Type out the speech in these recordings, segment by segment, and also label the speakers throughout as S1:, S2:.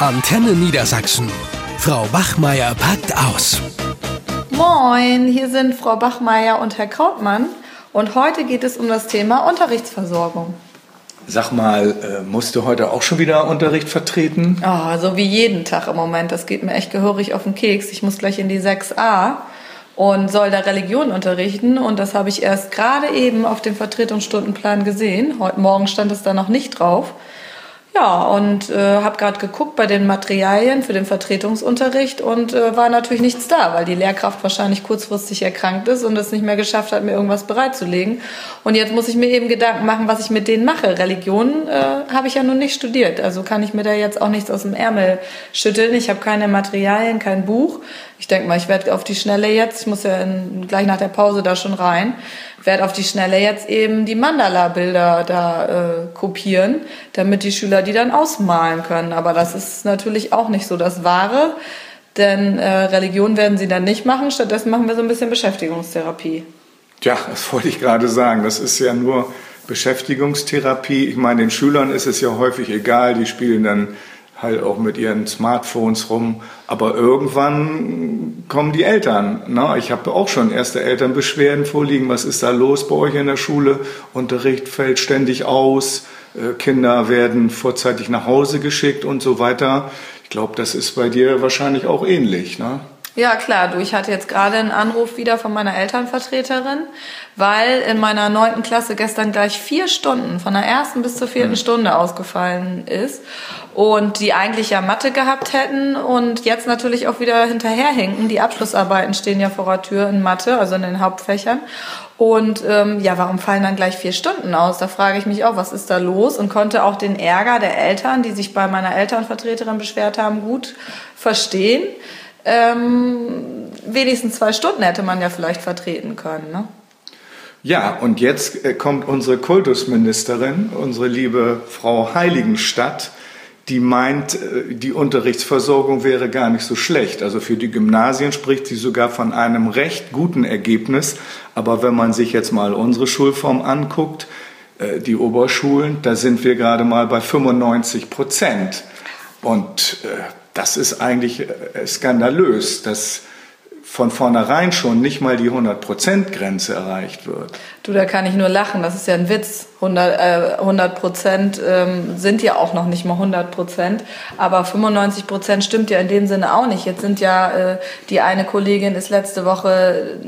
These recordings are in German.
S1: Antenne Niedersachsen. Frau Bachmeier packt aus.
S2: Moin, hier sind Frau Bachmeier und Herr Krautmann. Und heute geht es um das Thema Unterrichtsversorgung.
S3: Sag mal, äh, musst du heute auch schon wieder Unterricht vertreten?
S2: Oh, so wie jeden Tag im Moment. Das geht mir echt gehörig auf den Keks. Ich muss gleich in die 6a und soll da Religion unterrichten. Und das habe ich erst gerade eben auf dem Vertretungsstundenplan gesehen. Heute Morgen stand es da noch nicht drauf. Ja, und äh, habe gerade geguckt bei den Materialien für den Vertretungsunterricht und äh, war natürlich nichts da, weil die Lehrkraft wahrscheinlich kurzfristig erkrankt ist und es nicht mehr geschafft hat, mir irgendwas bereitzulegen. Und jetzt muss ich mir eben Gedanken machen, was ich mit denen mache. Religion äh, habe ich ja nun nicht studiert, also kann ich mir da jetzt auch nichts aus dem Ärmel schütteln. Ich habe keine Materialien, kein Buch. Ich denke mal, ich werde auf die Schnelle jetzt, ich muss ja in, gleich nach der Pause da schon rein, werde auf die Schnelle jetzt eben die Mandala-Bilder da äh, kopieren, damit die Schüler die dann ausmalen können. Aber das ist natürlich auch nicht so das Wahre, denn äh, Religion werden sie dann nicht machen. Stattdessen machen wir so ein bisschen Beschäftigungstherapie.
S3: Ja, das wollte ich gerade sagen. Das ist ja nur Beschäftigungstherapie. Ich meine, den Schülern ist es ja häufig egal, die spielen dann halt auch mit ihren Smartphones rum. Aber irgendwann kommen die Eltern. Ne? Ich habe auch schon erste Elternbeschwerden vorliegen. Was ist da los bei euch in der Schule? Unterricht fällt ständig aus. Äh, Kinder werden vorzeitig nach Hause geschickt und so weiter. Ich glaube, das ist bei dir wahrscheinlich auch ähnlich. Ne?
S2: Ja, klar. Du, ich hatte jetzt gerade einen Anruf wieder von meiner Elternvertreterin, weil in meiner neunten Klasse gestern gleich vier Stunden von der ersten bis zur vierten mhm. Stunde ausgefallen ist und die eigentlich ja Mathe gehabt hätten und jetzt natürlich auch wieder hinterherhinken. Die Abschlussarbeiten stehen ja vor der Tür in Mathe, also in den Hauptfächern. Und ähm, ja, warum fallen dann gleich vier Stunden aus? Da frage ich mich auch, was ist da los? Und konnte auch den Ärger der Eltern, die sich bei meiner Elternvertreterin beschwert haben, gut verstehen ähm, wenigstens zwei Stunden hätte man ja vielleicht vertreten können. Ne?
S3: Ja, und jetzt äh, kommt unsere Kultusministerin, unsere liebe Frau Heiligenstadt, die meint, äh, die Unterrichtsversorgung wäre gar nicht so schlecht. Also für die Gymnasien spricht sie sogar von einem recht guten Ergebnis. Aber wenn man sich jetzt mal unsere Schulform anguckt, äh, die Oberschulen, da sind wir gerade mal bei 95 Prozent. Und das ist eigentlich äh, skandalös, dass von vornherein schon nicht mal die 100%-Grenze erreicht wird.
S2: Du, da kann ich nur lachen, das ist ja ein Witz. 100, äh, 100 Prozent ähm, sind ja auch noch nicht mal 100 Prozent, aber 95 Prozent stimmt ja in dem Sinne auch nicht. Jetzt sind ja, äh, die eine Kollegin ist letzte Woche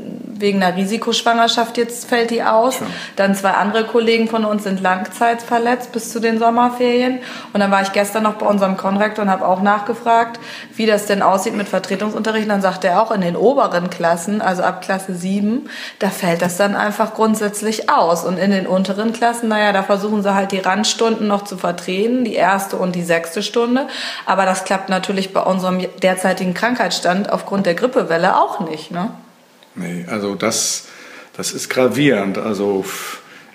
S2: wegen einer Risikoschwangerschaft, jetzt fällt die aus. Ja. Dann zwei andere Kollegen von uns sind langzeitverletzt bis zu den Sommerferien. Und dann war ich gestern noch bei unserem Konrektor und habe auch nachgefragt, wie das denn aussieht mit Vertretungsunterricht. Und dann sagt er auch, in den oberen Klassen, also ab Klasse 7, da fällt das dann einfach grundsätzlich aus. Und in den unteren Klassen, naja, da versuchen sie halt die Randstunden noch zu vertreten, die erste und die sechste Stunde. Aber das klappt natürlich bei unserem derzeitigen Krankheitsstand aufgrund der Grippewelle auch nicht. Ne?
S3: Nee, also das, das ist gravierend. Also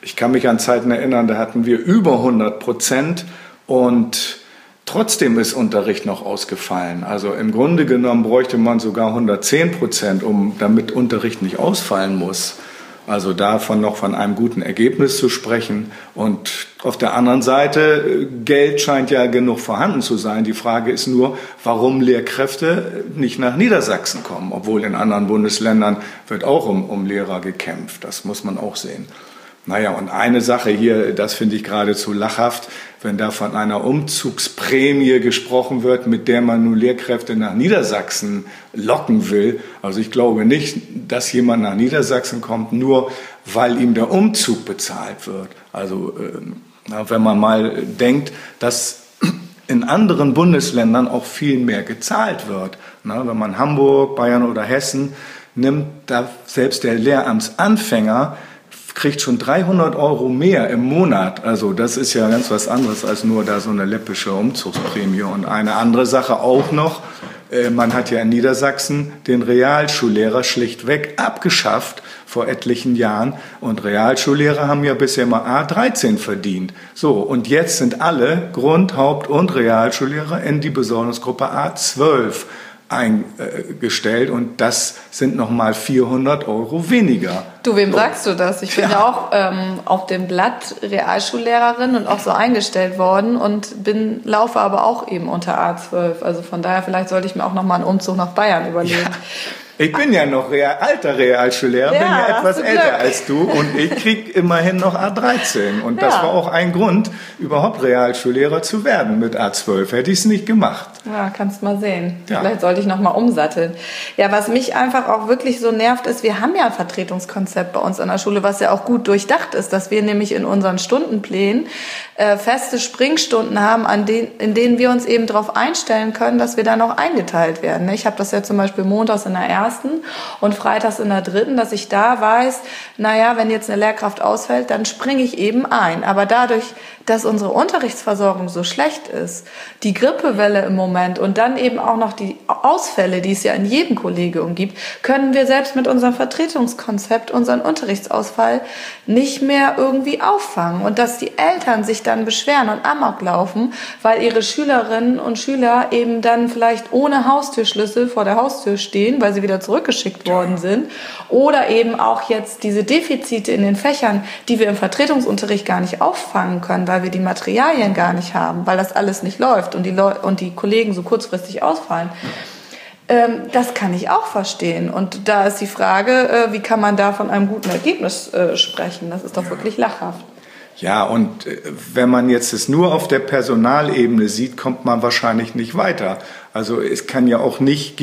S3: ich kann mich an Zeiten erinnern, da hatten wir über 100 Prozent und trotzdem ist Unterricht noch ausgefallen. Also im Grunde genommen bräuchte man sogar 110 Prozent, um damit Unterricht nicht ausfallen muss. Also davon noch von einem guten Ergebnis zu sprechen. Und auf der anderen Seite, Geld scheint ja genug vorhanden zu sein. Die Frage ist nur, warum Lehrkräfte nicht nach Niedersachsen kommen, obwohl in anderen Bundesländern wird auch um, um Lehrer gekämpft. Das muss man auch sehen. Naja, und eine Sache hier, das finde ich geradezu lachhaft, wenn da von einer Umzugsprämie gesprochen wird, mit der man nun Lehrkräfte nach Niedersachsen locken will. Also ich glaube nicht, dass jemand nach Niedersachsen kommt, nur weil ihm der Umzug bezahlt wird. Also äh, wenn man mal denkt, dass in anderen Bundesländern auch viel mehr gezahlt wird. Wenn man Hamburg, Bayern oder Hessen nimmt, da selbst der Lehramtsanfänger kriegt schon 300 Euro mehr im Monat. Also das ist ja ganz was anderes als nur da so eine läppische Umzugsprämie. Und eine andere Sache auch noch, äh, man hat ja in Niedersachsen den Realschullehrer schlichtweg abgeschafft vor etlichen Jahren. Und Realschullehrer haben ja bisher mal A13 verdient. So, und jetzt sind alle Grund-, Haupt- und Realschullehrer in die Besoldungsgruppe A12 eingestellt und das sind nochmal 400 Euro weniger.
S2: Du, wem sagst du das? Ich bin ja, ja auch ähm, auf dem Blatt Realschullehrerin und auch so eingestellt worden und bin laufe aber auch eben unter A12. Also von daher vielleicht sollte ich mir auch nochmal einen Umzug nach Bayern überlegen. Ja.
S3: Ich bin ja noch Real, alter Realschullehrer, ja, bin ja etwas älter als du und ich krieg immerhin noch A13. Und ja. das war auch ein Grund, überhaupt Realschullehrer zu werden mit A12. Hätte ich es nicht gemacht.
S2: Ja, kannst mal sehen. Ja. Vielleicht sollte ich noch mal umsatteln. Ja, was mich einfach auch wirklich so nervt, ist, wir haben ja ein Vertretungskonzept bei uns an der Schule, was ja auch gut durchdacht ist, dass wir nämlich in unseren Stundenplänen äh, feste Springstunden haben, an denen, in denen wir uns eben darauf einstellen können, dass wir dann auch eingeteilt werden. Ich habe das ja zum Beispiel montags in der ersten und freitags in der dritten, dass ich da weiß, naja, wenn jetzt eine Lehrkraft ausfällt, dann springe ich eben ein. Aber dadurch, dass unsere Unterrichtsversorgung so schlecht ist, die Grippewelle im Moment und dann eben auch noch die Ausfälle, die es ja in jedem Kollegium gibt, können wir selbst mit unserem Vertretungskonzept unseren Unterrichtsausfall nicht mehr irgendwie auffangen. Und dass die Eltern sich dann beschweren und amok laufen, weil ihre Schülerinnen und Schüler eben dann vielleicht ohne Haustürschlüssel vor der Haustür stehen, weil sie wieder zurückgeschickt worden sind. Oder eben auch jetzt diese Defizite in den Fächern, die wir im Vertretungsunterricht gar nicht auffangen können, weil weil wir die Materialien gar nicht haben, weil das alles nicht läuft und die, Leu und die Kollegen so kurzfristig ausfallen. Ähm, das kann ich auch verstehen. Und da ist die Frage, äh, wie kann man da von einem guten Ergebnis äh, sprechen? Das ist doch wirklich lachhaft.
S3: Ja, und äh, wenn man jetzt es nur auf der Personalebene sieht, kommt man wahrscheinlich nicht weiter. Also es kann ja auch nicht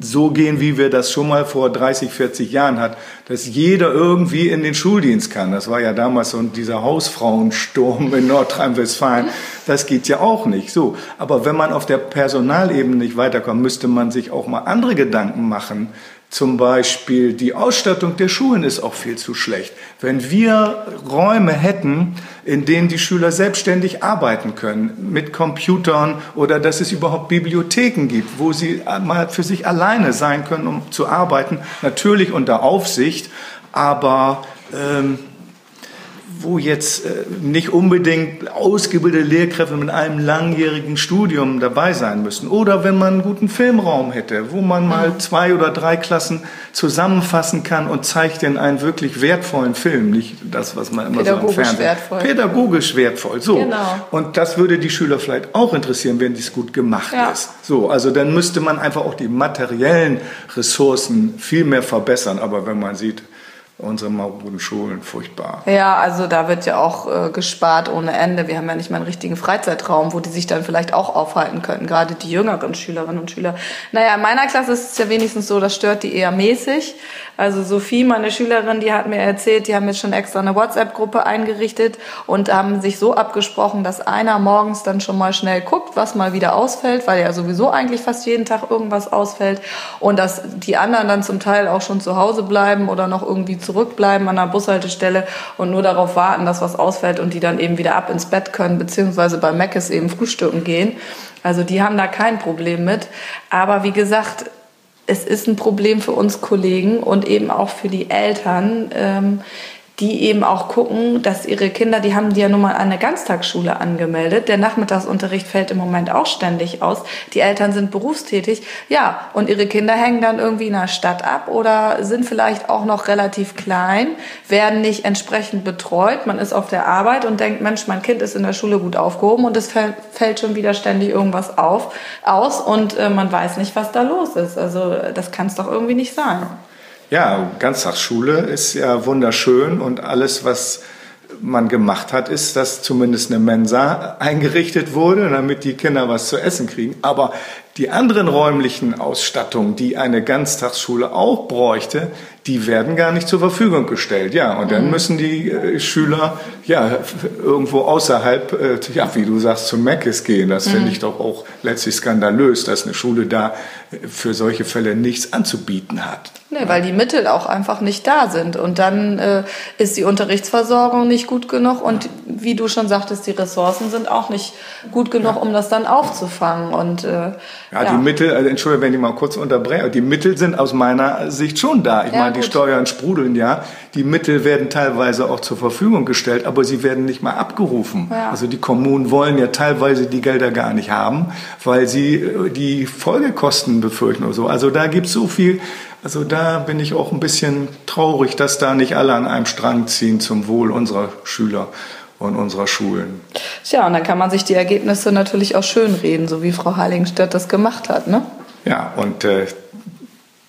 S3: so gehen, wie wir das schon mal vor 30, 40 Jahren hatten, dass jeder irgendwie in den Schuldienst kann. Das war ja damals so dieser Hausfrauensturm in Nordrhein-Westfalen. Das geht ja auch nicht so. Aber wenn man auf der Personalebene nicht weiterkommt, müsste man sich auch mal andere Gedanken machen zum Beispiel die Ausstattung der Schulen ist auch viel zu schlecht. Wenn wir Räume hätten, in denen die Schüler selbstständig arbeiten können, mit Computern oder dass es überhaupt Bibliotheken gibt, wo sie mal für sich alleine sein können, um zu arbeiten, natürlich unter Aufsicht, aber ähm, wo jetzt äh, nicht unbedingt ausgebildete Lehrkräfte mit einem langjährigen Studium dabei sein müssen. Oder wenn man einen guten Filmraum hätte, wo man mal mhm. zwei oder drei Klassen zusammenfassen kann und zeigt in einen wirklich wertvollen Film, nicht das, was man immer so im Fernsehen. Wertvoll. Pädagogisch wertvoll. So. Genau. Und das würde die Schüler vielleicht auch interessieren, wenn dies gut gemacht ja. ist. So, also dann müsste man einfach auch die materiellen Ressourcen viel mehr verbessern. Aber wenn man sieht, unsere maroden Schulen furchtbar.
S2: Ja, also da wird ja auch äh, gespart ohne Ende. Wir haben ja nicht mal einen richtigen Freizeitraum, wo die sich dann vielleicht auch aufhalten könnten, gerade die jüngeren Schülerinnen und Schüler. Naja, in meiner Klasse ist es ja wenigstens so, das stört die eher mäßig. Also Sophie, meine Schülerin, die hat mir erzählt, die haben jetzt schon extra eine WhatsApp-Gruppe eingerichtet und haben sich so abgesprochen, dass einer morgens dann schon mal schnell guckt, was mal wieder ausfällt, weil ja sowieso eigentlich fast jeden Tag irgendwas ausfällt und dass die anderen dann zum Teil auch schon zu Hause bleiben oder noch irgendwie zurückbleiben an der Bushaltestelle und nur darauf warten, dass was ausfällt und die dann eben wieder ab ins Bett können, beziehungsweise bei Meckes eben frühstücken gehen. Also die haben da kein Problem mit. Aber wie gesagt, es ist ein Problem für uns Kollegen und eben auch für die Eltern. Ähm, die eben auch gucken, dass ihre Kinder, die haben die ja nun mal an eine Ganztagsschule angemeldet. Der Nachmittagsunterricht fällt im Moment auch ständig aus. Die Eltern sind berufstätig. Ja, und ihre Kinder hängen dann irgendwie in der Stadt ab oder sind vielleicht auch noch relativ klein, werden nicht entsprechend betreut. Man ist auf der Arbeit und denkt, Mensch, mein Kind ist in der Schule gut aufgehoben und es fällt schon wieder ständig irgendwas auf, aus und äh, man weiß nicht, was da los ist. Also das kann es doch irgendwie nicht sein.
S3: Ja, Ganztagsschule ist ja wunderschön und alles, was man gemacht hat, ist, dass zumindest eine Mensa eingerichtet wurde, damit die Kinder was zu essen kriegen. Aber die anderen räumlichen Ausstattungen, die eine Ganztagsschule auch bräuchte, die werden gar nicht zur Verfügung gestellt. Ja, und dann mhm. müssen die äh, Schüler ja irgendwo außerhalb, äh, ja, wie du sagst, zum Meckes gehen. Das mhm. finde ich doch auch letztlich skandalös, dass eine Schule da äh, für solche Fälle nichts anzubieten hat.
S2: Nee, weil die Mittel auch einfach nicht da sind. Und dann äh, ist die Unterrichtsversorgung nicht gut genug. Und wie du schon sagtest, die Ressourcen sind auch nicht gut genug, ja. um das dann aufzufangen. Und, äh,
S3: ja, ja, die Mittel, also Entschuldigung, wenn ich mal kurz unterbreche, die Mittel sind aus meiner Sicht schon da. Ich ja, meine, die. Steuern sprudeln ja. Die Mittel werden teilweise auch zur Verfügung gestellt, aber sie werden nicht mal abgerufen. Ja. Also die Kommunen wollen ja teilweise die Gelder gar nicht haben, weil sie äh, die Folgekosten befürchten oder so. Also da gibt es so viel also da bin ich auch ein bisschen traurig, dass da nicht alle an einem Strang ziehen zum Wohl unserer Schüler und unserer Schulen.
S2: Ja, und dann kann man sich die Ergebnisse natürlich auch schönreden, so wie Frau Heiligenstedt das gemacht hat, ne?
S3: Ja, und äh,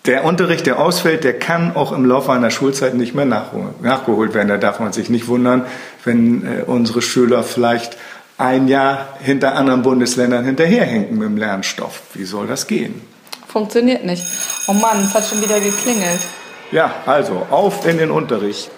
S3: der Unterricht, der ausfällt, der kann auch im Laufe einer Schulzeit nicht mehr nachgeholt werden. Da darf man sich nicht wundern, wenn äh, unsere Schüler vielleicht ein Jahr hinter anderen Bundesländern hinterherhinken mit dem Lernstoff. Wie soll das gehen?
S2: Funktioniert nicht. Oh Mann, es hat schon wieder geklingelt.
S3: Ja, also auf in den Unterricht.